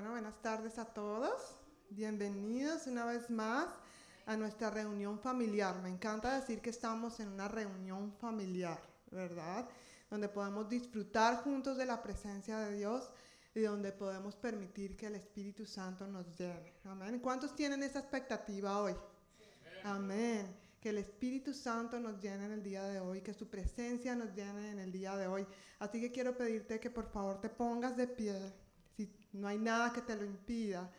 Bueno, buenas tardes a todos. Bienvenidos una vez más a nuestra reunión familiar. Me encanta decir que estamos en una reunión familiar, ¿verdad? Donde podemos disfrutar juntos de la presencia de Dios y donde podemos permitir que el Espíritu Santo nos llene. Amén. ¿Cuántos tienen esa expectativa hoy? Amén. Que el Espíritu Santo nos llene en el día de hoy, que su presencia nos llene en el día de hoy. Así que quiero pedirte que por favor te pongas de pie, no hay nada que te lo impida.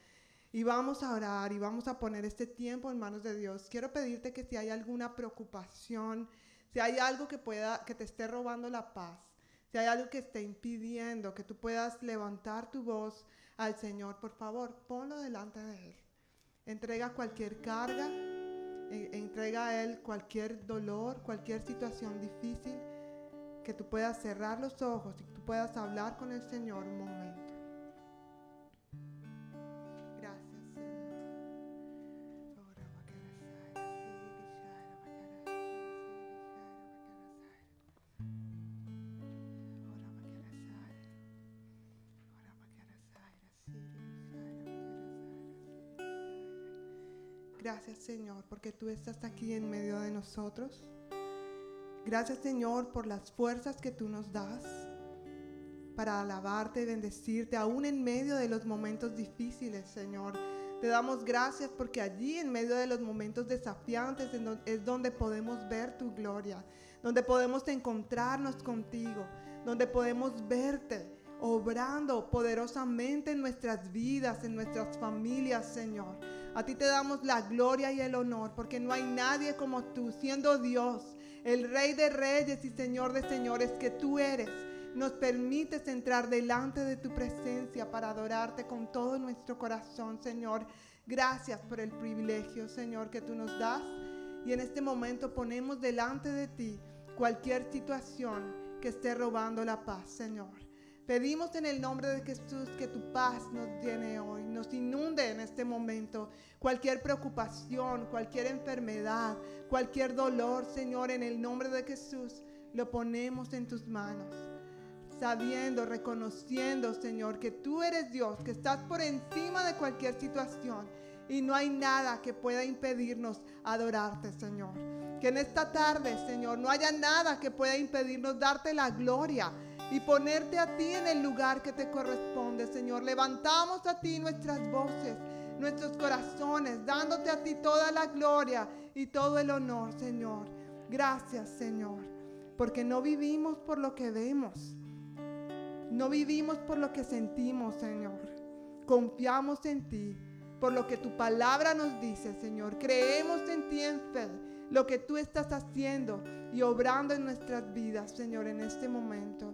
Y vamos a orar y vamos a poner este tiempo en manos de Dios. Quiero pedirte que si hay alguna preocupación, si hay algo que pueda que te esté robando la paz, si hay algo que esté impidiendo que tú puedas levantar tu voz al Señor, por favor, ponlo delante de Él. Entrega cualquier carga, e, entrega a Él cualquier dolor, cualquier situación difícil, que tú puedas cerrar los ojos y que tú puedas hablar con el Señor un momento. Gracias Señor, porque tú estás aquí en medio de nosotros. Gracias Señor por las fuerzas que tú nos das para alabarte y bendecirte, aún en medio de los momentos difíciles, Señor. Te damos gracias porque allí en medio de los momentos desafiantes es donde podemos ver tu gloria, donde podemos encontrarnos contigo, donde podemos verte obrando poderosamente en nuestras vidas, en nuestras familias, Señor. A ti te damos la gloria y el honor, porque no hay nadie como tú, siendo Dios, el Rey de Reyes y Señor de Señores que tú eres. Nos permites entrar delante de tu presencia para adorarte con todo nuestro corazón, Señor. Gracias por el privilegio, Señor, que tú nos das. Y en este momento ponemos delante de ti cualquier situación que esté robando la paz, Señor. Pedimos en el nombre de Jesús que tu paz nos llene hoy, nos inunde en este momento. Cualquier preocupación, cualquier enfermedad, cualquier dolor, Señor, en el nombre de Jesús, lo ponemos en tus manos. Sabiendo, reconociendo, Señor, que tú eres Dios, que estás por encima de cualquier situación y no hay nada que pueda impedirnos adorarte, Señor. Que en esta tarde, Señor, no haya nada que pueda impedirnos darte la gloria y ponerte a ti en el lugar que te corresponde, Señor. Levantamos a ti nuestras voces, nuestros corazones, dándote a ti toda la gloria y todo el honor, Señor. Gracias, Señor, porque no vivimos por lo que vemos. No vivimos por lo que sentimos, Señor. Confiamos en ti, por lo que tu palabra nos dice, Señor. Creemos en ti en fe, lo que tú estás haciendo y obrando en nuestras vidas, Señor, en este momento.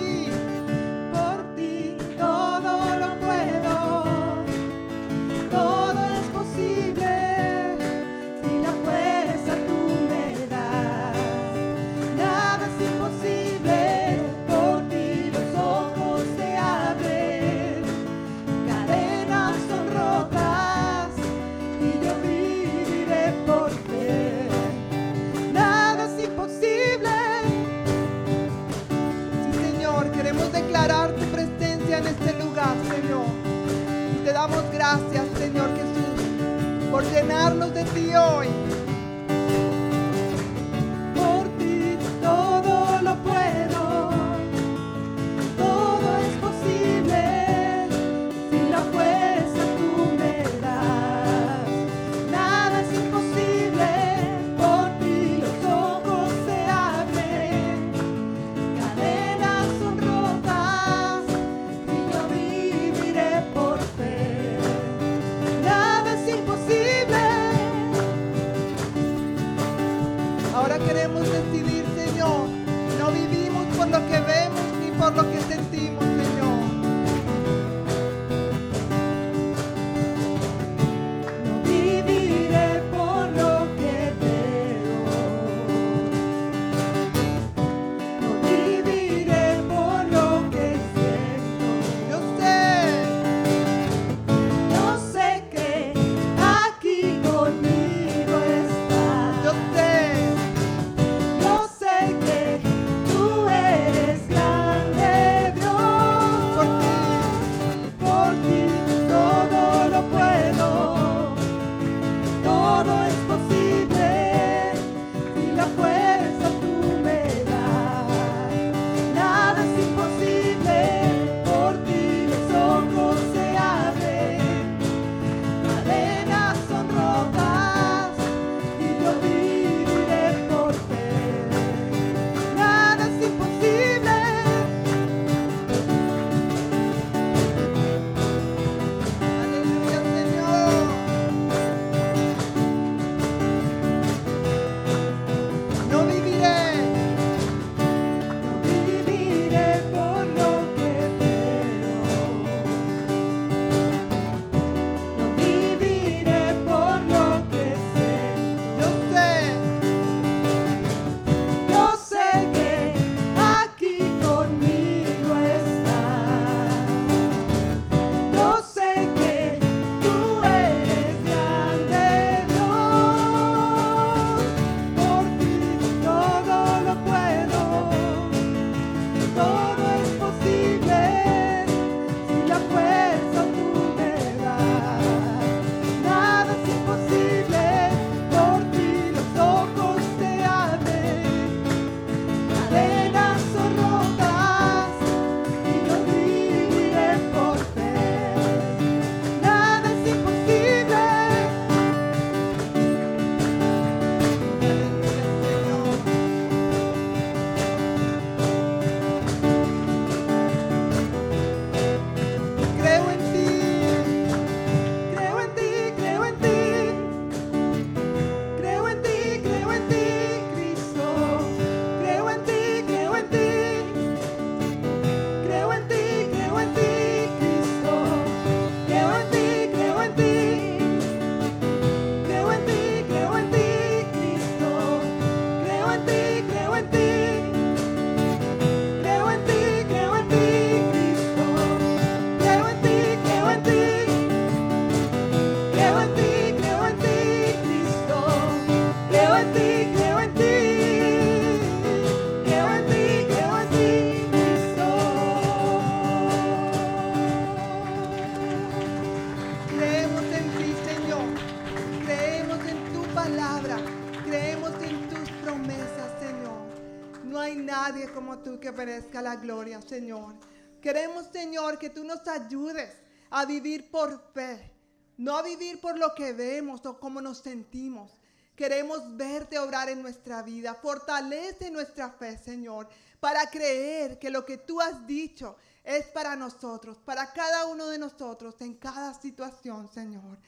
merezca la gloria, Señor. Queremos, Señor, que tú nos ayudes a vivir por fe, no a vivir por lo que vemos o cómo nos sentimos. Queremos verte obrar en nuestra vida. Fortalece nuestra fe, Señor, para creer que lo que tú has dicho es para nosotros, para cada uno de nosotros, en cada situación, Señor.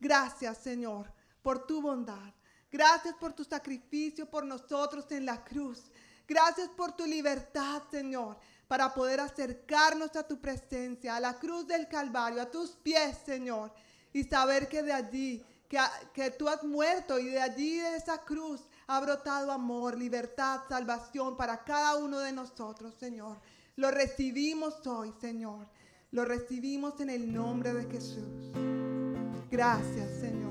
Gracias, Señor, por tu bondad. Gracias por tu sacrificio por nosotros en la cruz. Gracias por tu libertad, Señor, para poder acercarnos a tu presencia, a la cruz del Calvario, a tus pies, Señor, y saber que de allí, que, que tú has muerto y de allí, de esa cruz, ha brotado amor, libertad, salvación para cada uno de nosotros, Señor. Lo recibimos hoy, Señor. Lo recibimos en el nombre de Jesús. Gracias, Señor.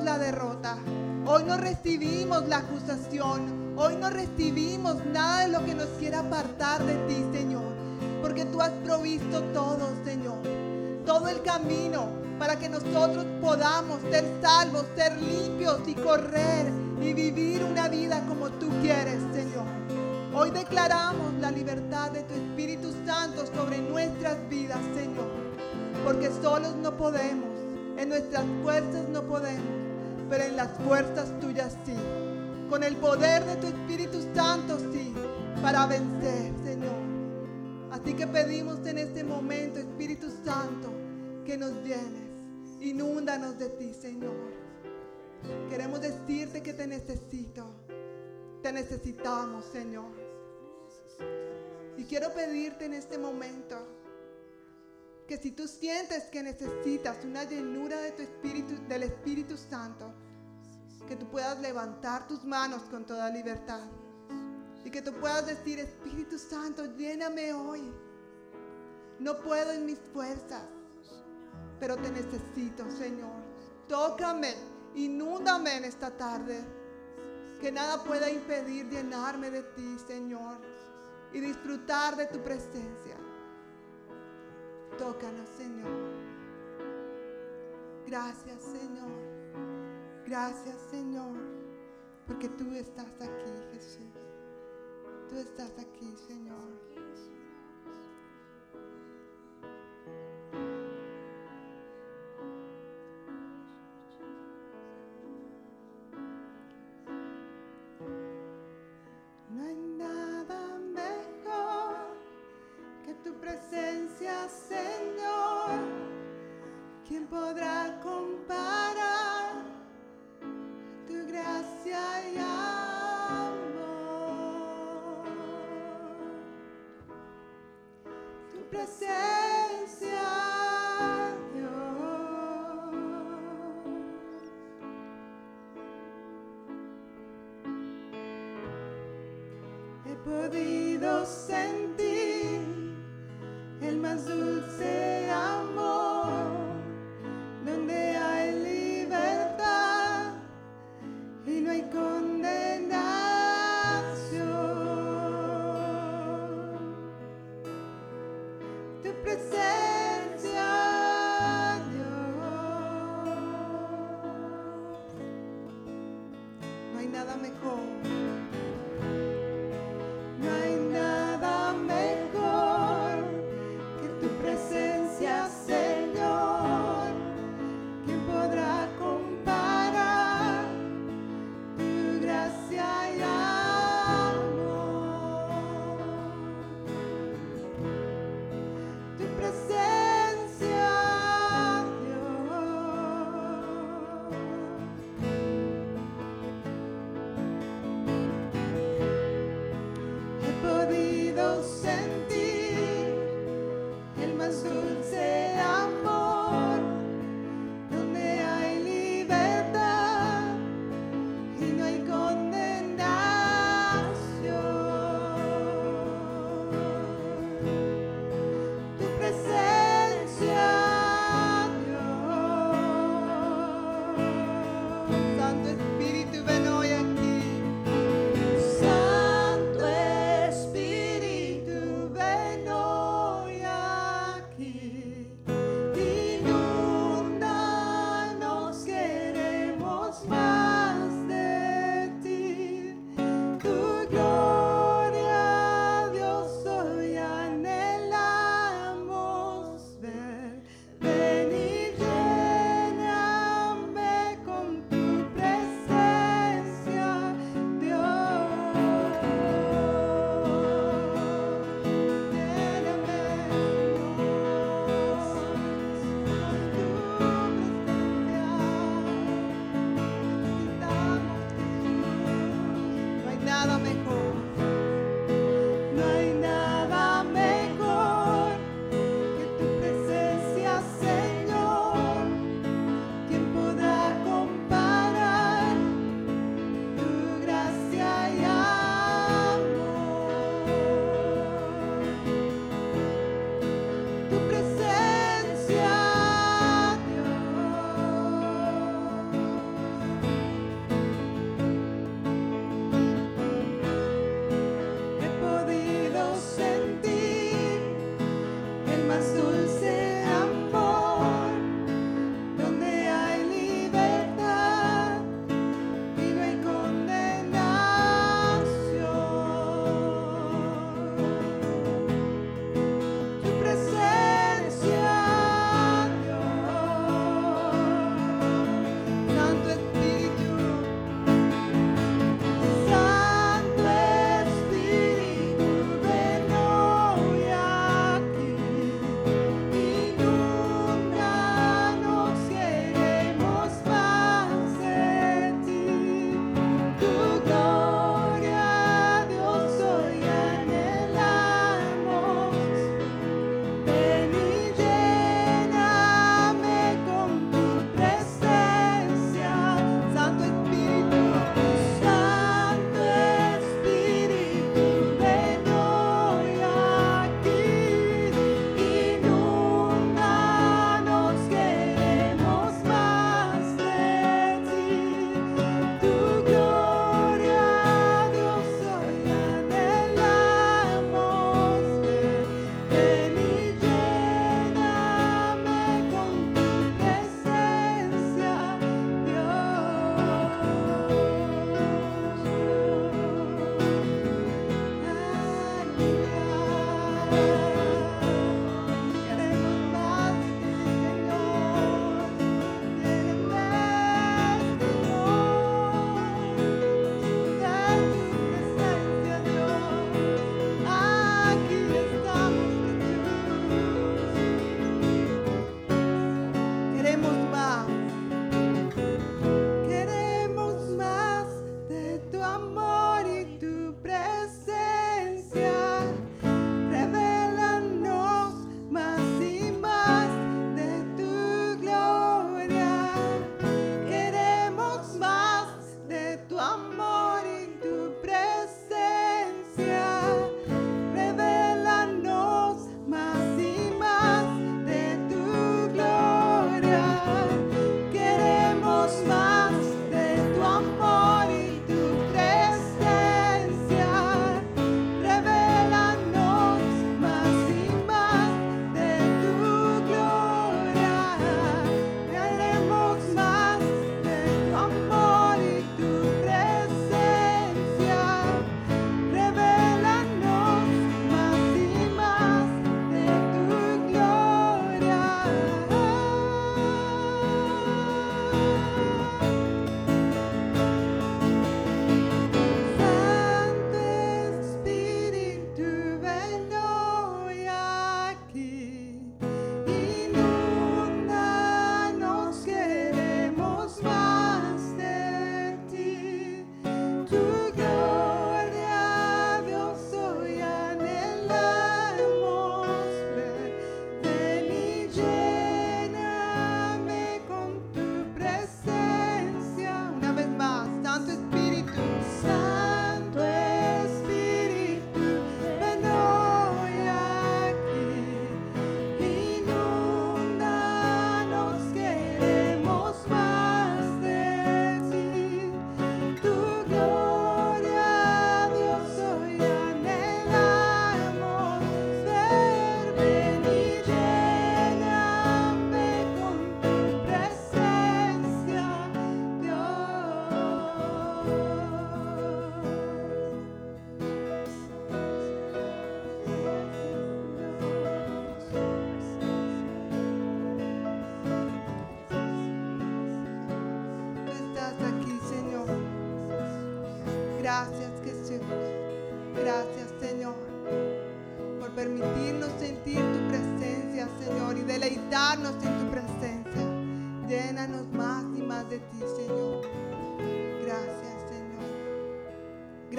La derrota. Hoy no recibimos la acusación. Hoy no recibimos nada de lo que nos quiera apartar de ti, Señor. Porque tú has provisto todo, Señor. Todo el camino para que nosotros podamos ser salvos, ser limpios y correr y vivir una vida como tú quieres, Señor. Hoy declaramos la libertad de tu Espíritu Santo sobre nuestras vidas, Señor. Porque solos no podemos, en nuestras fuerzas no podemos, pero en las fuerzas tuyas sí. Con el poder de tu Espíritu Santo sí, para vencer, Señor. Así que pedimos en este momento, Espíritu Santo, que nos llenes. Inúndanos de ti, Señor. Queremos decirte que te necesito. Te necesitamos, Señor. Y quiero pedirte en este momento que si tú sientes que necesitas una llenura de tu espíritu, del Espíritu Santo, que tú puedas levantar tus manos con toda libertad y que tú puedas decir, Espíritu Santo, lléname hoy. No puedo en mis fuerzas, pero te necesito, Señor. Tócame, inúndame en esta tarde. Que nada pueda impedir llenarme de ti, Señor, y disfrutar de tu presencia. Tócanos, Señor. Gracias, Señor. Gracias, Señor, porque tú estás aquí, Jesús. Tú estás aquí, Señor. Tu presencia,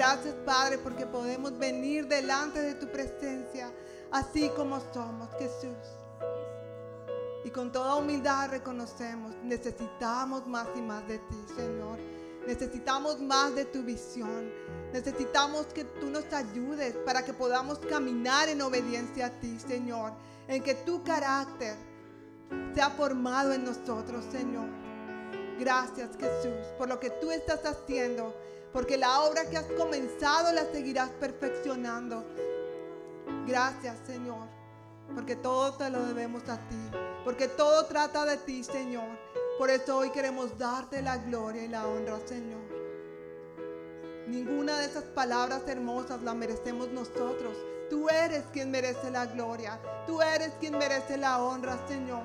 Gracias, Padre, porque podemos venir delante de tu presencia así como somos, Jesús. Y con toda humildad reconocemos, necesitamos más y más de ti, Señor. Necesitamos más de tu visión. Necesitamos que tú nos ayudes para que podamos caminar en obediencia a ti, Señor. En que tu carácter sea formado en nosotros, Señor. Gracias, Jesús, por lo que tú estás haciendo. Porque la obra que has comenzado la seguirás perfeccionando. Gracias, Señor. Porque todo te lo debemos a ti. Porque todo trata de ti, Señor. Por eso hoy queremos darte la gloria y la honra, Señor. Ninguna de esas palabras hermosas la merecemos nosotros. Tú eres quien merece la gloria. Tú eres quien merece la honra, Señor.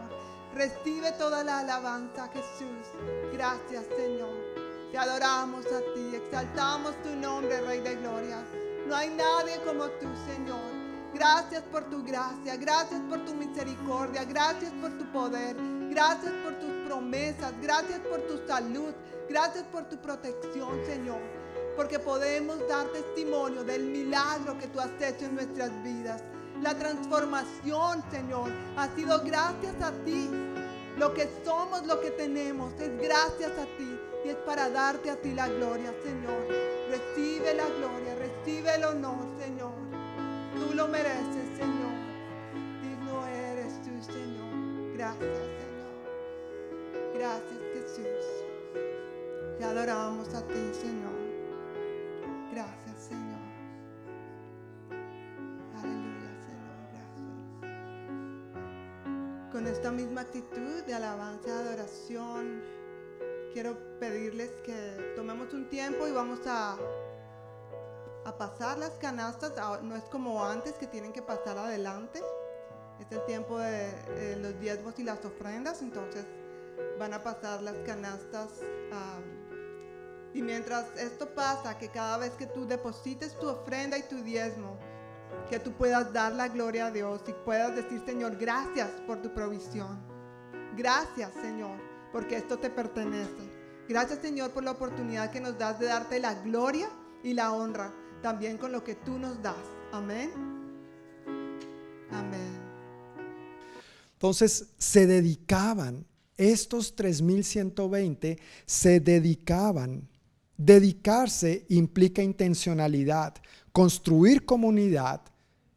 Recibe toda la alabanza, Jesús. Gracias, Señor. Te adoramos a ti. Exaltamos tu nombre, Rey de Gloria. No hay nadie como tú, Señor. Gracias por tu gracia. Gracias por tu misericordia. Gracias por tu poder. Gracias por tus promesas. Gracias por tu salud. Gracias por tu protección, Señor. Porque podemos dar testimonio del milagro que tú has hecho en nuestras vidas. La transformación, Señor, ha sido gracias a ti. Lo que somos, lo que tenemos, es gracias a ti. Y es para darte a ti la gloria, Señor. Recibe la gloria, recibe el honor, Señor. Tú lo mereces, Señor. Digno eres tú, Señor. Gracias, Señor. Gracias, Jesús. Te adoramos a ti, Señor. Gracias, Señor. Aleluya, Señor. Gracias. Con esta misma actitud de alabanza y adoración, quiero pedirles que tomemos un tiempo y vamos a a pasar las canastas, no es como antes que tienen que pasar adelante, es el tiempo de, los diezmos y las ofrendas, entonces van a pasar las canastas. y mientras esto pasa, que cada vez que tú deposites tu ofrenda y tu diezmo, que tú puedas dar la gloria a Dios y puedas decir, Señor, gracias por tu provisión. Gracias, Señor, porque esto te pertenece. Gracias, Señor, por la oportunidad que nos das de darte la gloria y la honra también con lo que tú nos das. Amén. Amén. Entonces se dedicaban, estos 3120 se dedicaban. Dedicarse implica intencionalidad. Construir comunidad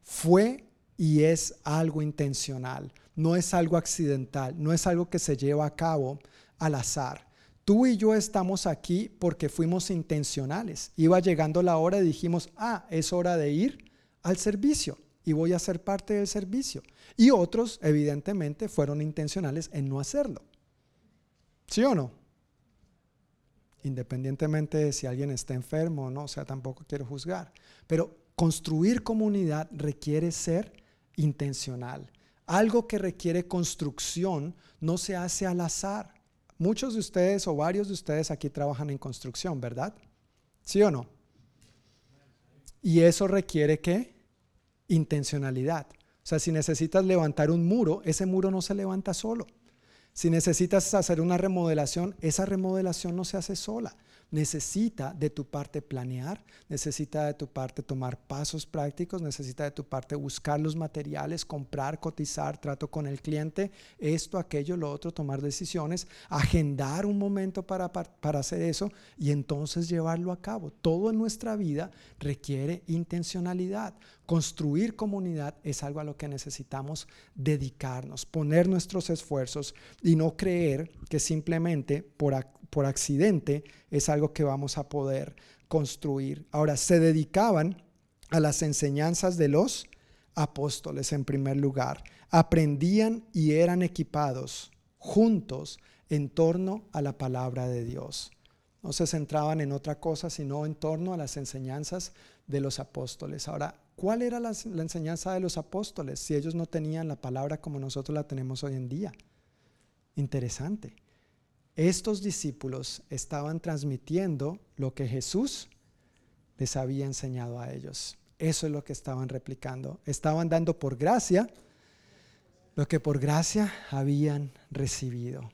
fue y es algo intencional, no es algo accidental, no es algo que se lleva a cabo al azar. Tú y yo estamos aquí porque fuimos intencionales. Iba llegando la hora y dijimos, ah, es hora de ir al servicio y voy a ser parte del servicio. Y otros, evidentemente, fueron intencionales en no hacerlo. ¿Sí o no? Independientemente de si alguien está enfermo o no, o sea, tampoco quiero juzgar. Pero construir comunidad requiere ser intencional. Algo que requiere construcción no se hace al azar. Muchos de ustedes o varios de ustedes aquí trabajan en construcción, ¿verdad? ¿Sí o no? Y eso requiere qué? Intencionalidad. O sea, si necesitas levantar un muro, ese muro no se levanta solo. Si necesitas hacer una remodelación, esa remodelación no se hace sola necesita de tu parte planear, necesita de tu parte tomar pasos prácticos, necesita de tu parte buscar los materiales, comprar, cotizar, trato con el cliente, esto, aquello, lo otro, tomar decisiones, agendar un momento para, para, hacer eso y entonces llevarlo a cabo. Todo en nuestra vida requiere intencionalidad. Construir comunidad es algo a lo que necesitamos dedicarnos, poner nuestros esfuerzos y no creer que simplemente por, por accidente es algo que vamos a poder construir. Ahora, se dedicaban a las enseñanzas de los apóstoles en primer lugar. Aprendían y eran equipados juntos en torno a la palabra de Dios. No se centraban en otra cosa, sino en torno a las enseñanzas de los apóstoles. Ahora, ¿cuál era la, la, enseñanza de los apóstoles si ellos no tenían la palabra como nosotros la tenemos hoy en día? Interesante estos discípulos estaban transmitiendo lo que Jesús les había enseñado a ellos. Eso es lo que estaban replicando. Estaban dando por gracia lo que por gracia habían recibido.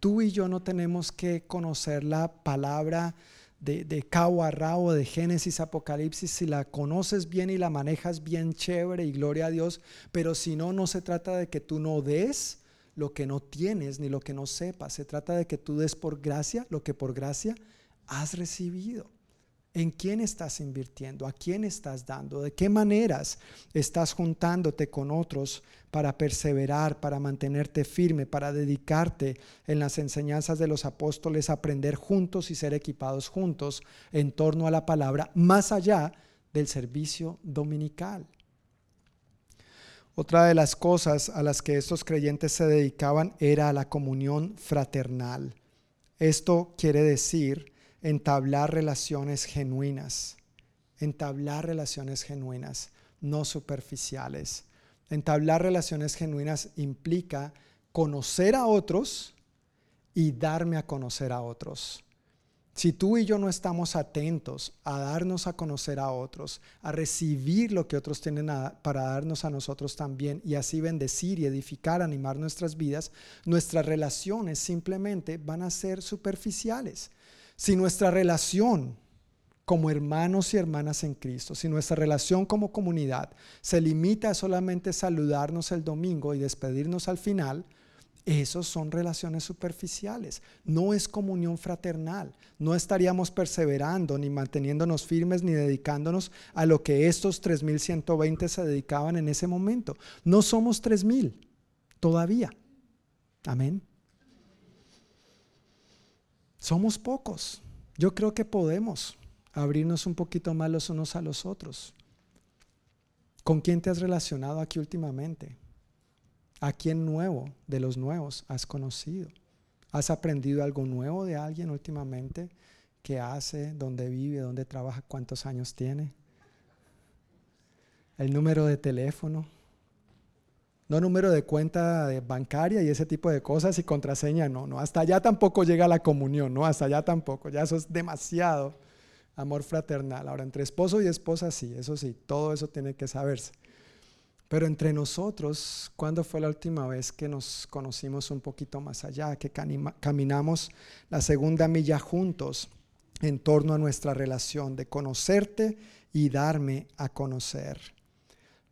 Tú y yo no tenemos que conocer la palabra de, cabo a rabo de Génesis, Apocalipsis, si la conoces bien y la manejas bien chévere y gloria a Dios, pero si no, no se trata de que tú no des lo que no tienes ni lo que no sepas, se trata de que tú des por gracia lo que por gracia has recibido. ¿En quién estás invirtiendo? ¿A quién estás dando? ¿De qué maneras estás juntándote con otros para perseverar, para mantenerte firme, para dedicarte en las enseñanzas de los apóstoles, aprender juntos y ser equipados juntos en torno a la palabra, más allá del servicio dominical? Otra de las cosas a las que estos creyentes se dedicaban era la comunión fraternal. Esto quiere decir entablar relaciones genuinas, entablar relaciones genuinas, no superficiales. Entablar relaciones genuinas implica conocer a otros y darme a conocer a otros. Si tú y yo no estamos atentos a darnos a conocer a otros, a recibir lo que otros tienen para darnos a nosotros también y así bendecir y edificar, animar nuestras vidas, nuestras relaciones simplemente van a ser superficiales. Si nuestra relación como hermanos y hermanas en Cristo, si nuestra relación como comunidad se limita a solamente saludarnos el domingo y despedirnos al final, esos son relaciones superficiales, no es comunión fraternal. No estaríamos perseverando, ni manteniéndonos firmes, ni dedicándonos a lo que estos 3.120 se dedicaban en ese momento. No somos 3.000 todavía. Amén. Somos pocos. Yo creo que podemos abrirnos un poquito más los unos a los otros. ¿Con quién te has relacionado aquí últimamente? ¿A quién nuevo de los nuevos has conocido? ¿Has aprendido algo nuevo de alguien últimamente? ¿Qué hace? ¿Dónde vive? ¿Dónde trabaja? ¿Cuántos años tiene? ¿El número de teléfono? no número de cuenta bancaria y ese tipo de cosas y contraseña, no, no, hasta allá tampoco llega la comunión, no, hasta allá tampoco, ya eso es demasiado amor fraternal. Ahora, entre esposo y esposa sí, eso sí, todo eso tiene que saberse. Pero entre nosotros, ¿cuándo fue la última vez que nos conocimos un poquito más allá, que caminamos la segunda milla juntos en torno a nuestra relación de conocerte y darme a conocer?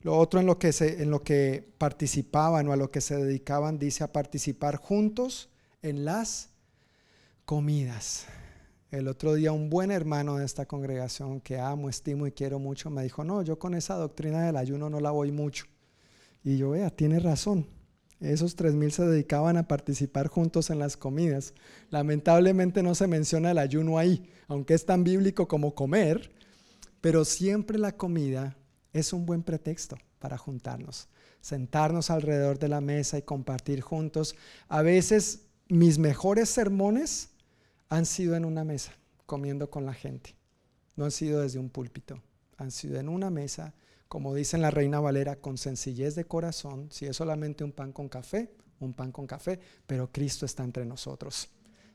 Lo otro en lo que, se, en lo que participaban o a lo que se dedicaban, dice a participar juntos en las comidas. El otro día un buen hermano de esta congregación que amo, estimo y quiero mucho me dijo, no, yo con esa doctrina del ayuno no la voy mucho. Y yo, vea, tiene razón. Esos tres mil se dedicaban a participar juntos en las comidas. Lamentablemente no se menciona el ayuno ahí, aunque es tan bíblico como comer, pero siempre la comida es un buen pretexto para juntarnos, sentarnos alrededor de la mesa y compartir juntos. A veces mis mejores sermones han sido en una mesa, comiendo con la gente. No han sido desde un púlpito, han sido en una mesa, como dice la Reina Valera, con sencillez de corazón. Si es solamente un pan con café, un pan con café, pero Cristo está entre nosotros.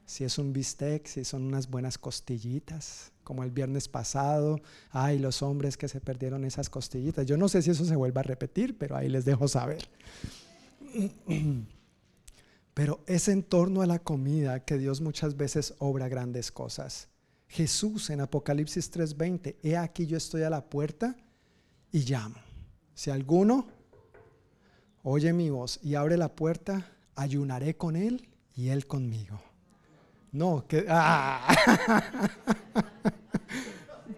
Si es un bistec, si son unas buenas costillitas, como el viernes pasado, ay, los hombres que se perdieron esas costillitas. Yo no sé si eso se vuelva a repetir, pero ahí les dejo saber. Pero es en torno a la comida que Dios muchas veces obra grandes cosas. Jesús en Apocalipsis 3:20, he aquí yo estoy a la puerta y llamo. Si alguno oye mi voz y abre la puerta, ayunaré con él y él conmigo. No, que... Ah.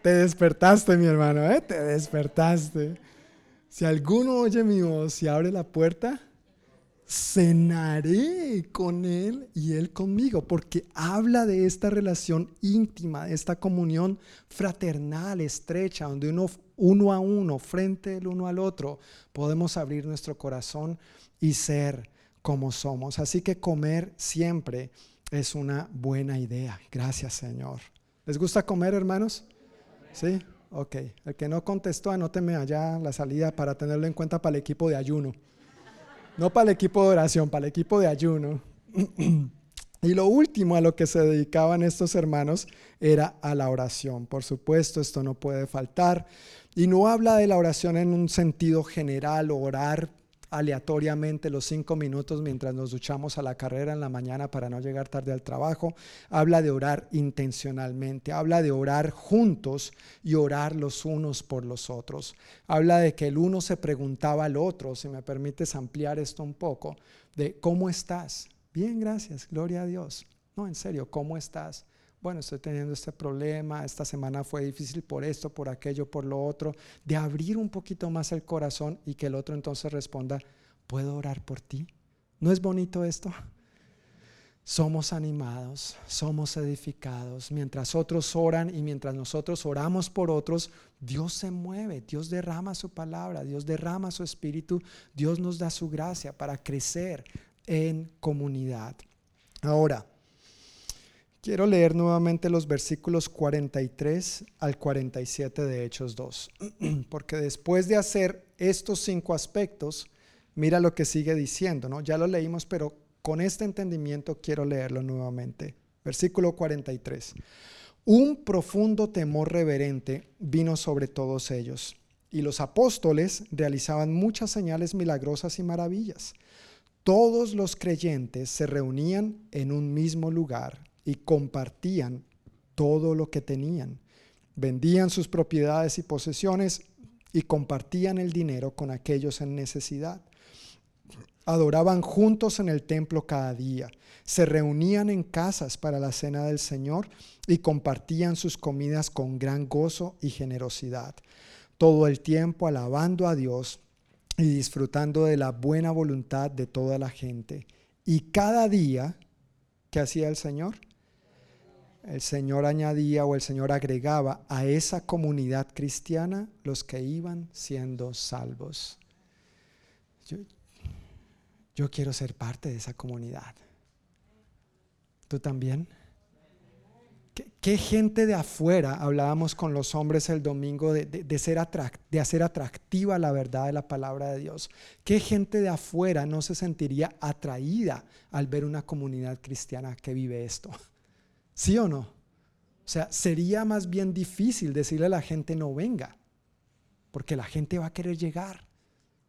Te despertaste, mi hermano, ¿eh? te despertaste. Si alguno oye mi voz y abre la puerta, cenaré con él y él conmigo, porque habla de esta relación íntima, de esta comunión fraternal, estrecha, donde uno, uno a uno, frente el uno al otro, podemos abrir nuestro corazón y ser como somos. Así que comer siempre es una buena idea. Gracias, Señor. ¿Les gusta comer, hermanos? ¿Sí? Ok. El que no contestó, anóteme allá la salida para tenerlo en cuenta para el equipo de ayuno. No para el equipo de oración, para el equipo de ayuno. Y lo último a lo que se dedicaban estos hermanos era a la oración. Por supuesto, esto no puede faltar. Y no habla de la oración en un sentido general, orar aleatoriamente los cinco minutos mientras nos duchamos a la carrera en la mañana para no llegar tarde al trabajo. Habla de orar intencionalmente, habla de orar juntos y orar los unos por los otros. Habla de que el uno se preguntaba al otro, si me permites ampliar esto un poco, de cómo estás, Bien, gracias, gloria a Dios. No, en serio, ¿cómo estás? Bueno, estoy teniendo este problema, esta semana fue difícil por esto, por aquello, por lo otro, de abrir un poquito más el corazón y que el otro entonces responda, ¿puedo orar por ti? ¿No es bonito esto? Somos animados, somos edificados. Mientras otros oran y mientras nosotros oramos por otros, Dios se mueve, Dios derrama su palabra, Dios derrama su espíritu, Dios nos da su gracia para crecer, en comunidad. Ahora, quiero leer nuevamente los versículos 43 al 47 de Hechos 2, porque después de hacer estos cinco aspectos, mira lo que sigue diciendo, ¿no? Ya lo leímos, pero con este entendimiento quiero leerlo nuevamente. Versículo 43. Un profundo temor reverente vino sobre todos ellos, y los apóstoles realizaban muchas señales milagrosas y maravillas todos los creyentes se reunían en un mismo lugar y compartían todo lo que tenían. Vendían sus propiedades y posesiones y compartían el dinero con aquellos en necesidad. Adoraban juntos en el templo cada día. Se reunían en casas para la cena del Señor y compartían sus comidas con gran gozo y generosidad. Todo el tiempo alabando a Dios y disfrutando de la buena voluntad de toda la gente. Y cada día, ¿qué hacía el Señor? El Señor añadía o el Señor agregaba a esa comunidad cristiana los que iban siendo salvos. Yo, quiero ser parte de esa comunidad. ¿Tú también? ¿Qué, gente de afuera, hablábamos con los hombres el domingo, de, ser de hacer atractiva la verdad de la palabra de Dios? ¿Qué gente de afuera no se sentiría atraída al ver una comunidad cristiana que vive esto? ¿Sí o no? O sea, sería más bien difícil decirle a la gente no venga, porque la gente va a querer llegar.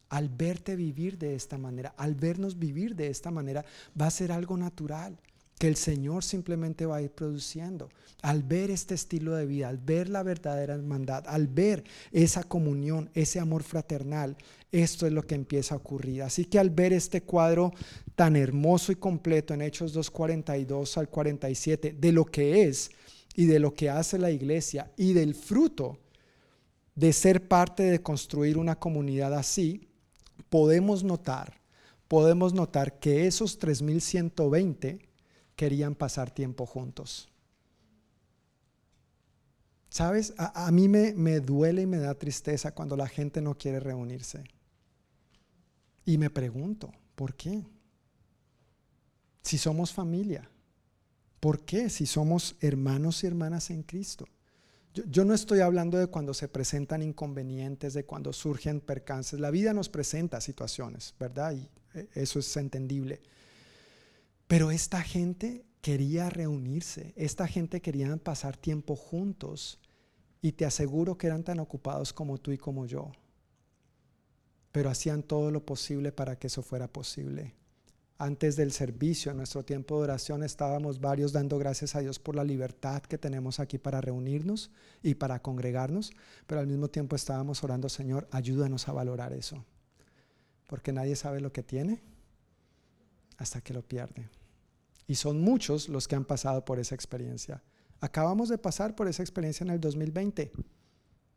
Al verte vivir de esta manera, al vernos vivir de esta manera, va a ser algo natural que el Señor simplemente va a ir produciendo. Al ver este estilo de vida, al ver la verdadera hermandad, al ver esa comunión, ese amor fraternal, esto es lo que empieza a ocurrir. Así que al ver este cuadro tan hermoso y completo en Hechos 2.42 al 47, de lo que es y de lo que hace la iglesia y del fruto de ser parte de construir una comunidad así, podemos notar, podemos notar que esos 3120 querían pasar tiempo juntos. ¿Sabes? A, mí me, me duele y me da tristeza cuando la gente no quiere reunirse. Y me pregunto, ¿por qué? Si somos familia, ¿por qué? Si somos hermanos y hermanas en Cristo. Yo, yo, no estoy hablando de cuando se presentan inconvenientes, de cuando surgen percances. La vida nos presenta situaciones, ¿verdad? Y eh, eso es entendible. Pero esta gente quería reunirse, esta gente quería pasar tiempo juntos y te aseguro que eran tan ocupados como tú y como yo. Pero hacían todo lo posible para que eso fuera posible. Antes del servicio, en nuestro tiempo de oración, estábamos varios dando gracias a Dios por la libertad que tenemos aquí para reunirnos y para congregarnos, pero al mismo tiempo estábamos orando, Señor, ayúdanos a valorar eso, porque nadie sabe lo que tiene hasta que lo pierde. Y son muchos los que han pasado por esa experiencia. Acabamos de pasar por esa experiencia en el 2020.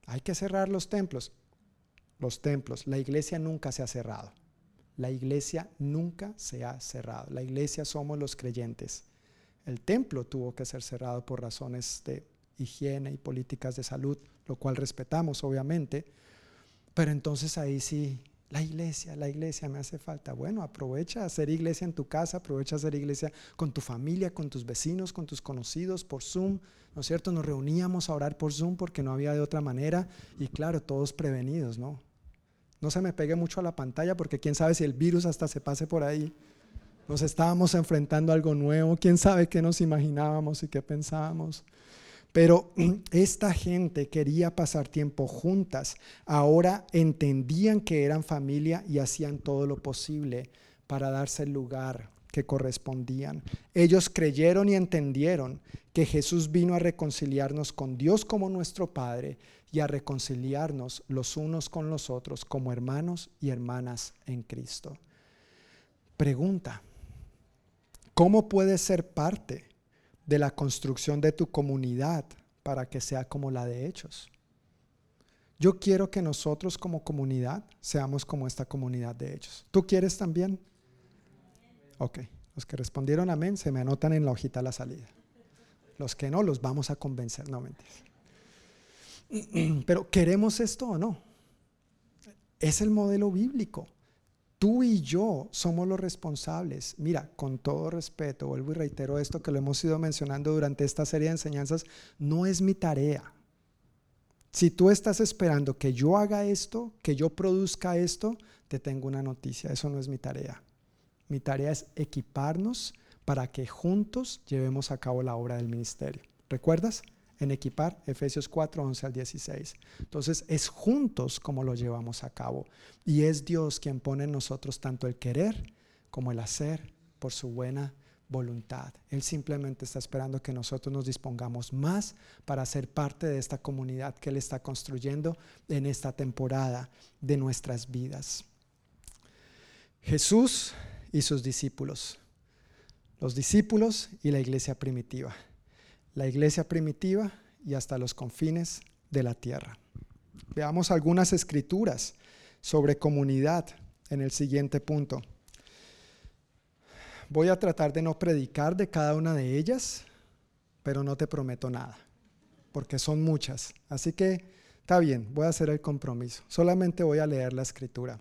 Hay que cerrar los templos. Los templos, la iglesia nunca se ha cerrado. La iglesia nunca se ha cerrado. La iglesia somos los creyentes. El templo tuvo que ser cerrado por razones de higiene y políticas de salud, lo cual respetamos obviamente. Pero entonces ahí sí la iglesia, la iglesia me hace falta. Bueno, aprovecha hacer iglesia en tu casa, aprovecha hacer iglesia con tu familia, con tus vecinos, con tus conocidos, por Zoom. ¿No es cierto? Nos reuníamos a orar por Zoom porque no había de otra manera. Y claro, todos prevenidos, ¿no? No se me pegue mucho a la pantalla porque quién sabe si el virus hasta se pase por ahí. Nos estábamos enfrentando a algo nuevo. ¿Quién sabe qué nos imaginábamos y qué pensábamos? Pero esta gente quería pasar tiempo juntas. Ahora entendían que eran familia y hacían todo lo posible para darse el lugar que correspondían. Ellos creyeron y entendieron que Jesús vino a reconciliarnos con Dios como nuestro Padre y a reconciliarnos los unos con los otros como hermanos y hermanas en Cristo. Pregunta, ¿cómo puedes ser parte de la construcción de tu comunidad para que sea como la de Hechos? Yo quiero que nosotros como comunidad seamos como esta comunidad de Hechos. ¿Tú quieres también? Ok, los que respondieron amén se me anotan en la hojita a la salida. Los que no, los vamos a convencer. No, mentiras. Pero ¿queremos esto o no? Es el modelo bíblico. Tú y yo somos los responsables. Mira, con todo respeto, vuelvo y reitero esto que lo hemos ido mencionando durante esta serie de enseñanzas, no es mi tarea. Si tú estás esperando que yo haga esto, que yo produzca esto, te tengo una noticia, eso no es mi tarea. Mi tarea es equiparnos para que juntos llevemos a cabo la obra del ministerio. ¿Recuerdas? En equipar, Efesios 4, 11 al 16. Entonces es juntos como lo llevamos a cabo. Y es Dios quien pone en nosotros tanto el querer como el hacer por su buena voluntad. Él simplemente está esperando que nosotros nos dispongamos más para ser parte de esta comunidad que Él está construyendo en esta temporada de nuestras vidas. Jesús y sus discípulos. Los discípulos y la iglesia primitiva. La iglesia primitiva y hasta los confines de la tierra. Veamos algunas escrituras sobre comunidad en el siguiente punto. Voy a tratar de no predicar de cada una de ellas, pero no te prometo nada, porque son muchas. Así que está bien, voy a hacer el compromiso. Solamente voy a leer la escritura.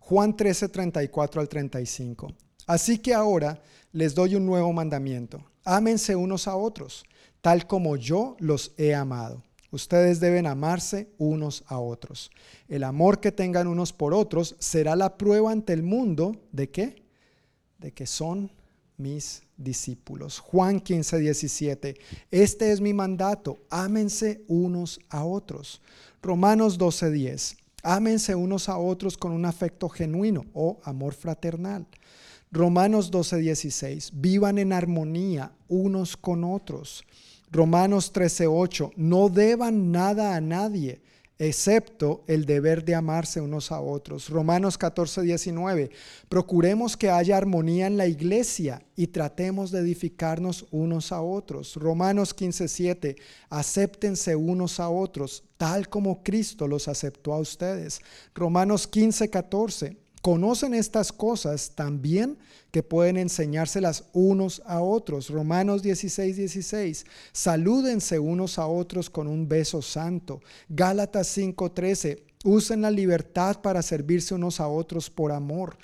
Juan 13, 34 al 35. Así que ahora les doy un nuevo mandamiento. Ámense unos a otros, tal como yo los he amado. Ustedes deben amarse unos a otros. El amor que tengan unos por otros será la prueba ante el mundo de qué? De que son mis discípulos. Juan 15, 17. Este es mi mandato. Ámense unos a otros. Romanos 12, 10. Ámense unos a otros con un afecto genuino o amor fraternal. Romanos 12:16, vivan en armonía unos con otros. Romanos 13:8, no deban nada a nadie, excepto el deber de amarse unos a otros. Romanos 14, 19, procuremos que haya armonía en la iglesia y tratemos de edificarnos unos a otros. Romanos 15, 7, acéptense unos a otros, tal como Cristo los aceptó a ustedes. Romanos 15, 14, conocen estas cosas también que pueden enseñárselas unos a otros. Romanos 16, 16. Salúdense unos a otros con un beso santo. Gálatas 5, 13. Usen la libertad para servirse unos a otros por amor.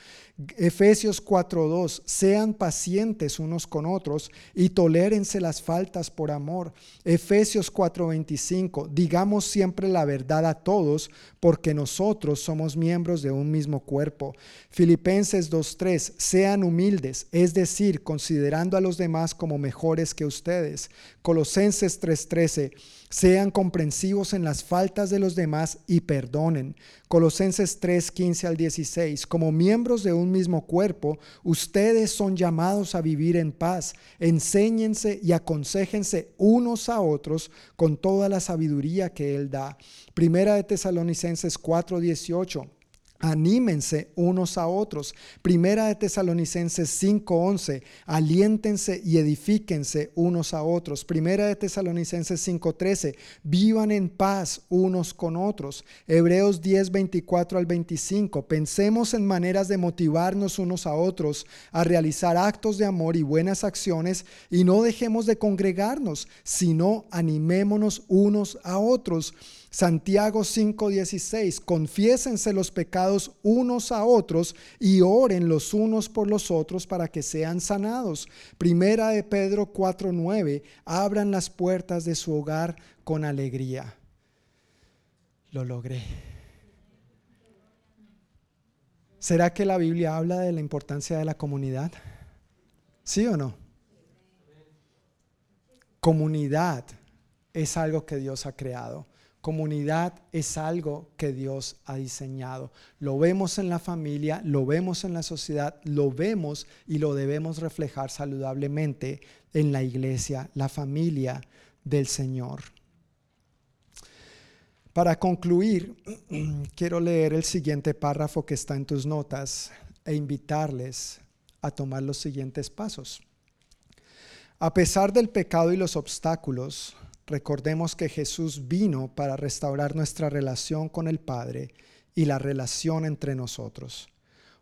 Efesios 4:2, sean pacientes unos con otros y tolérense las faltas por amor. Efesios 4:25, digamos siempre la verdad a todos, porque nosotros somos miembros de un mismo cuerpo. Filipenses 2:3, sean humildes, es decir, considerando a los demás como mejores que ustedes. Colosenses 3:13, sean comprensivos en las faltas de los demás y perdonen. Colosenses 3, 15 al 16. Como miembros de un mismo cuerpo, ustedes son llamados a vivir en paz. Enséñense y aconsejense unos a otros con toda la sabiduría que Él da. Primera de Tesalonicenses 4, 18. Anímense unos a otros. Primera de Tesalonicenses 5:11. Aliéntense y edifíquense unos a otros. Primera de Tesalonicenses 5:13. Vivan en paz unos con otros. Hebreos 10:24 al 25. Pensemos en maneras de motivarnos unos a otros a realizar actos de amor y buenas acciones y no dejemos de congregarnos, sino animémonos unos a otros Santiago 5:16, confiésense los pecados unos a otros y oren los unos por los otros para que sean sanados. Primera de Pedro 4:9, abran las puertas de su hogar con alegría. Lo logré. ¿Será que la Biblia habla de la importancia de la comunidad? ¿Sí o no? Comunidad es algo que Dios ha creado. Comunidad es algo que Dios ha diseñado. Lo vemos en la familia, lo vemos en la sociedad, lo vemos y lo debemos reflejar saludablemente en la iglesia, la familia del Señor. Para concluir, quiero leer el siguiente párrafo que está en tus notas e invitarles a tomar los siguientes pasos. A pesar del pecado y los obstáculos, recordemos que Jesús vino para restaurar nuestra relación con el Padre y la relación entre nosotros.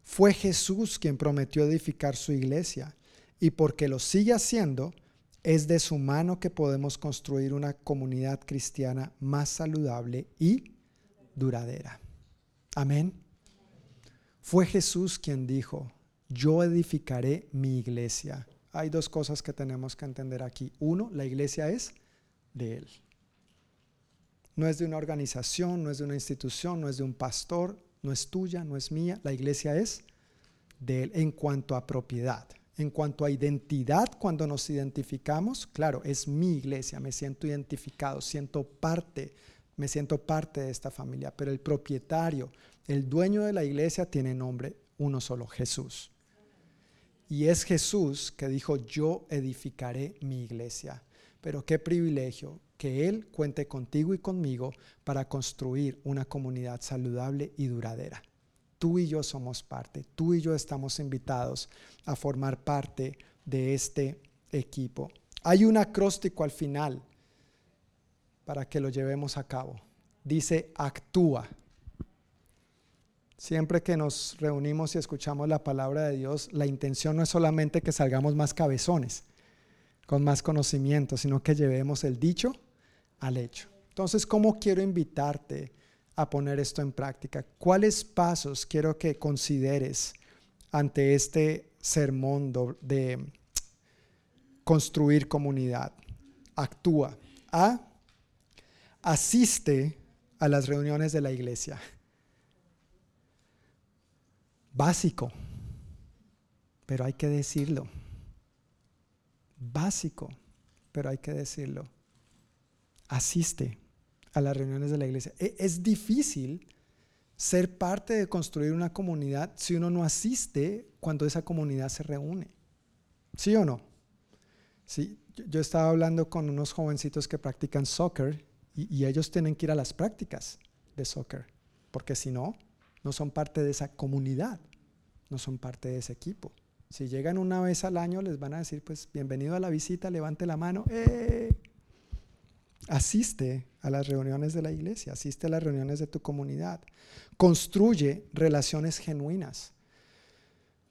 Fue Jesús quien prometió edificar su iglesia y porque lo sigue haciendo, es de su mano que podemos construir una comunidad cristiana más saludable y duradera. Amén. Fue Jesús quien dijo, yo edificaré mi iglesia hay dos cosas que tenemos que entender aquí. Uno, la iglesia es de Él. No es de una organización, no es de una institución, no es de un pastor, no es tuya, no es mía. La iglesia es de Él en cuanto a propiedad. En cuanto a identidad, cuando nos identificamos, claro, es mi iglesia, me siento identificado, siento parte, me siento parte de esta familia, pero el propietario, el dueño de la iglesia tiene nombre uno solo, Jesús. Y es Jesús que dijo, yo edificaré mi iglesia. Pero qué privilegio que Él cuente contigo y conmigo para construir una comunidad saludable y duradera. Tú y yo somos parte, tú y yo estamos invitados a formar parte de este equipo. Hay un acróstico al final para que lo llevemos a cabo. Dice, actúa. Siempre que nos reunimos y escuchamos la palabra de Dios, la intención no es solamente que salgamos más cabezones, con más conocimiento, sino que llevemos el dicho al hecho. Entonces, ¿cómo quiero invitarte a poner esto en práctica? ¿Cuáles pasos quiero que consideres ante este sermón de construir comunidad? Actúa. A. Asiste a las reuniones de la iglesia básico, pero hay que decirlo. Básico, pero hay que decirlo. Asiste a las reuniones de la iglesia. E, es difícil ser parte de construir una comunidad si uno no asiste cuando esa comunidad se reúne. ¿Sí o no? Sí, yo estaba hablando con unos jovencitos que practican soccer y, y ellos tienen que ir a las prácticas de soccer, porque si no, no son parte de esa comunidad no son parte de ese equipo. Si llegan una vez al año, les van a decir, pues bienvenido a la visita, levante la mano. ¡Eh! Asiste a las reuniones de la iglesia, asiste a las reuniones de tu comunidad. Construye relaciones genuinas.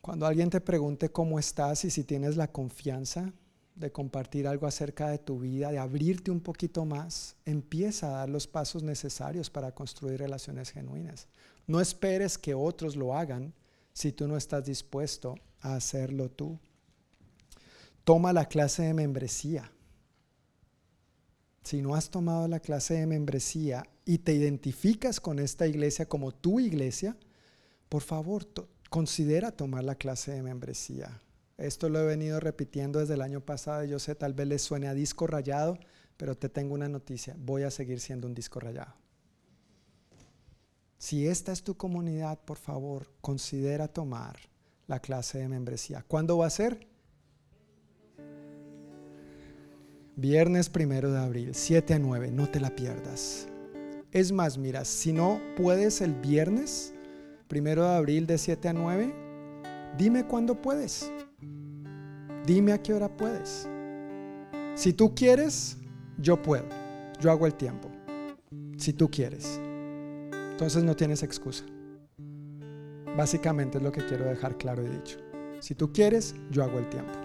Cuando alguien te pregunte cómo estás y si tienes la confianza de compartir algo acerca de tu vida, de abrirte un poquito más, empieza a dar los pasos necesarios para construir relaciones genuinas. No esperes que otros lo hagan, si tú no estás dispuesto a hacerlo tú. Toma la clase de membresía. Si no has tomado la clase de membresía y te identificas con esta iglesia como tu iglesia, por favor, considera tomar la clase de membresía. Esto lo he venido repitiendo desde el año pasado. Yo sé, tal vez les suene a disco rayado, pero te tengo una noticia. Voy a seguir siendo un disco rayado. Si esta es tu comunidad, por favor, considera tomar la clase de membresía. ¿Cuándo va a ser? Viernes primero de abril, 7 a 9, no te la pierdas. Es más, mira, si no puedes el viernes primero de abril de 7 a 9, dime cuándo puedes. Dime a qué hora puedes. Si tú quieres, yo puedo. Yo hago el tiempo. Si tú quieres. Entonces no tienes excusa. Básicamente es lo que quiero dejar claro y dicho. Si tú quieres, yo hago el tiempo.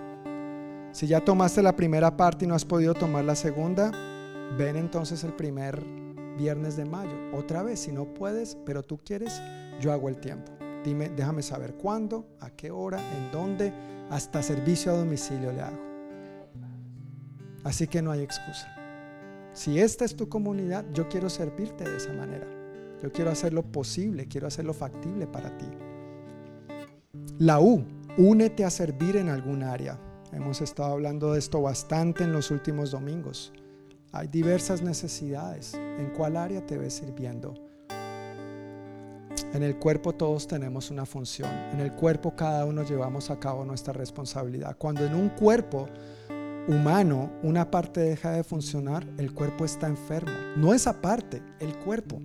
Si ya tomaste la primera parte y no has podido tomar la segunda, ven entonces el primer viernes de mayo. Otra vez, si no puedes, pero tú quieres, yo hago el tiempo. Dime, déjame saber cuándo, a qué hora, en dónde, hasta servicio a domicilio le hago. Así que no hay excusa. Si esta es tu comunidad, yo quiero servirte de esa manera. Yo quiero hacer lo posible, quiero hacer lo factible para ti. La U, únete a servir en algún área. Hemos estado hablando de esto bastante en los últimos domingos. Hay diversas necesidades. ¿En cuál área te ves sirviendo? En el cuerpo todos tenemos una función. En el cuerpo cada uno llevamos a cabo nuestra responsabilidad. Cuando en un cuerpo humano una parte deja de funcionar, el cuerpo está enfermo. No esa parte, el cuerpo.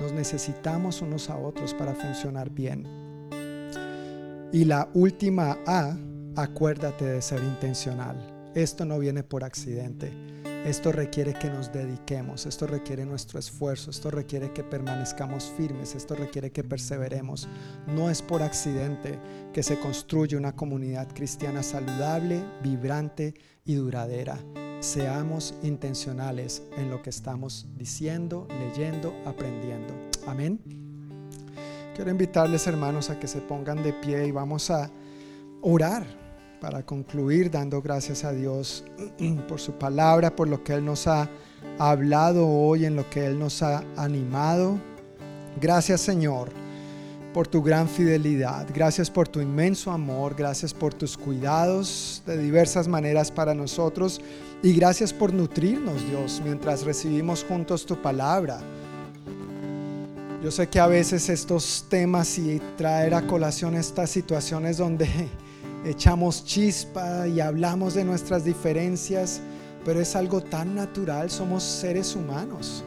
Nos necesitamos unos a otros para funcionar bien. Y la última A, acuérdate de ser intencional. Esto no viene por accidente. Esto requiere que nos dediquemos, esto requiere nuestro esfuerzo, esto requiere que permanezcamos firmes, esto requiere que perseveremos. No es por accidente que se construye una comunidad cristiana saludable, vibrante y duradera. Seamos intencionales en lo que estamos diciendo, leyendo, aprendiendo. Amén. Quiero invitarles hermanos a que se pongan de pie y vamos a orar para concluir dando gracias a Dios por su palabra, por lo que Él nos ha hablado hoy, en lo que Él nos ha animado. Gracias Señor por tu gran fidelidad, gracias por tu inmenso amor, gracias por tus cuidados de diversas maneras para nosotros y gracias por nutrirnos Dios mientras recibimos juntos tu palabra. Yo sé que a veces estos temas y traer a colación estas situaciones donde echamos chispa y hablamos de nuestras diferencias, pero es algo tan natural, somos seres humanos.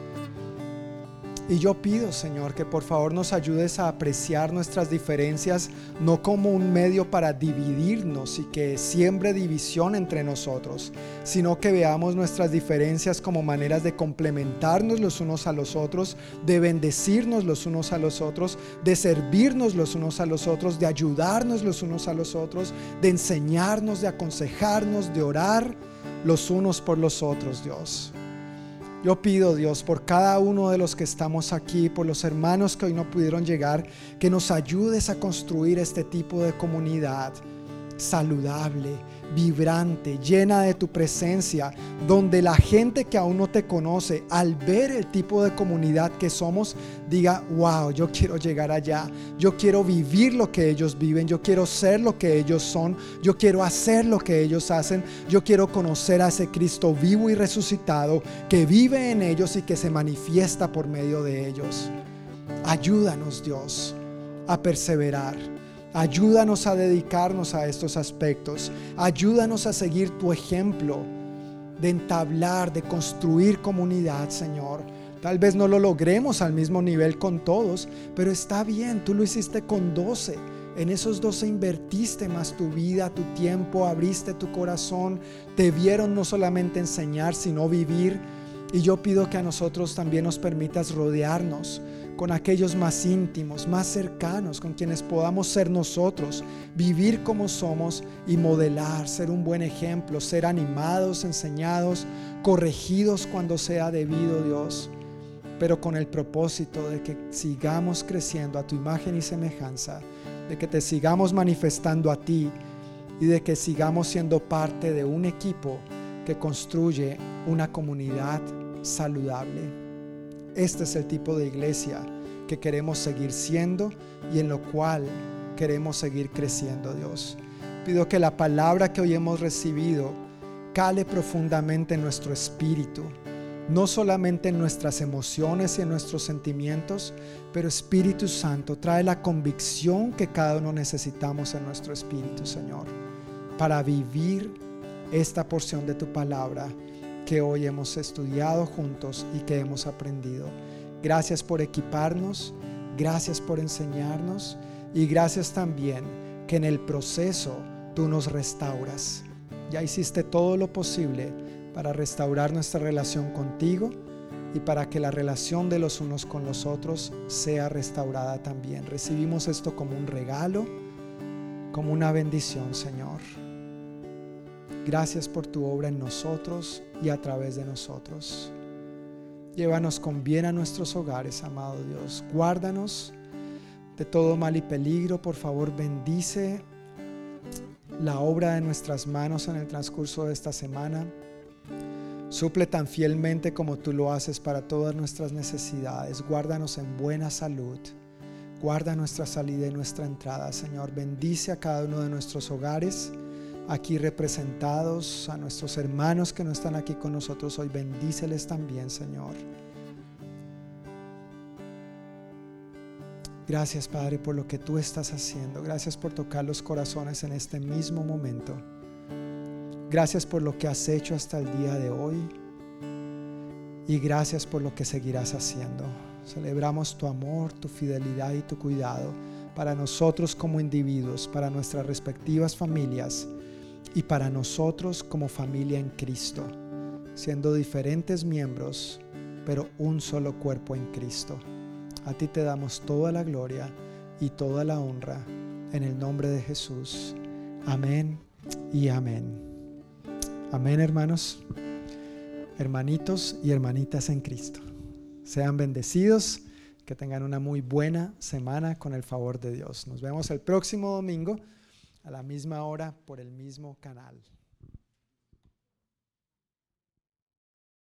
Y yo pido, Señor, que por favor nos ayudes a apreciar nuestras diferencias no como un medio para dividirnos y que siembre división entre nosotros, sino que veamos nuestras diferencias como maneras de complementarnos los unos a los otros, de bendecirnos los unos a los otros, de servirnos los unos a los otros, de ayudarnos los unos a los otros, de enseñarnos, de aconsejarnos, de orar los unos por los otros, Dios. Yo pido, Dios, por cada uno de los que estamos aquí, por los hermanos que hoy no pudieron llegar, que nos ayudes a construir este tipo de comunidad saludable, vibrante, llena de tu presencia, donde la gente que aún no te conoce, al ver el tipo de comunidad que somos, diga, wow, yo quiero llegar allá, yo quiero vivir lo que ellos viven, yo quiero ser lo que ellos son, yo quiero hacer lo que ellos hacen, yo quiero conocer a ese Cristo vivo y resucitado que vive en ellos y que se manifiesta por medio de ellos. Ayúdanos Dios a perseverar Ayúdanos a dedicarnos a estos aspectos. Ayúdanos a seguir tu ejemplo de entablar, de construir comunidad, Señor. Tal vez no lo logremos al mismo nivel con todos, pero está bien, tú lo hiciste con 12. En esos 12 invertiste más tu vida, tu tiempo, abriste tu corazón, te vieron no solamente enseñar, sino vivir. Y yo pido que a nosotros también nos permitas rodearnos con aquellos más íntimos, más cercanos, con quienes podamos ser nosotros, vivir como somos y modelar, ser un buen ejemplo, ser animados, enseñados, corregidos cuando sea debido, Dios, pero con el propósito de que sigamos creciendo a tu imagen y semejanza, de que te sigamos manifestando a ti y de que sigamos siendo parte de un equipo que construye una comunidad saludable. Este es el tipo de iglesia que queremos seguir siendo y en lo cual queremos seguir creciendo, Dios. Pido que la palabra que hoy hemos recibido cale profundamente en nuestro espíritu, no solamente en nuestras emociones y en nuestros sentimientos, pero Espíritu Santo trae la convicción que cada uno necesitamos en nuestro espíritu, Señor, para vivir esta porción de tu palabra que hoy hemos estudiado juntos y que hemos aprendido. Gracias por equiparnos, gracias por enseñarnos y gracias también que en el proceso tú nos restauras. Ya hiciste todo lo posible para restaurar nuestra relación contigo y para que la relación de los unos con los otros sea restaurada también. Recibimos esto como un regalo, como una bendición, Señor. Gracias por tu obra en nosotros y a través de nosotros. Llévanos con bien a nuestros hogares, amado Dios. Guárdanos de todo mal y peligro. Por favor, bendice la obra de nuestras manos en el transcurso de esta semana. Suple tan fielmente como tú lo haces para todas nuestras necesidades. Guárdanos en buena salud. Guarda nuestra salida y nuestra entrada, Señor. Bendice a cada uno de nuestros hogares aquí representados, a nuestros hermanos que no están aquí con nosotros hoy. Bendíceles también, Señor. Gracias, Padre, por lo que tú estás haciendo. Gracias por tocar los corazones en este mismo momento. Gracias por lo que has hecho hasta el día de hoy. Y gracias por lo que seguirás haciendo. Celebramos tu amor, tu fidelidad y tu cuidado para nosotros como individuos, para nuestras respectivas familias y para nosotros como familia en Cristo, siendo diferentes miembros, pero un solo cuerpo en Cristo. A ti te damos toda la gloria y toda la honra en el nombre de Jesús. Amén y amén. Amén, hermanos, hermanitos y hermanitas en Cristo. Sean bendecidos, que tengan una muy buena semana con el favor de Dios. Nos vemos el próximo domingo a la misma hora por el mismo canal.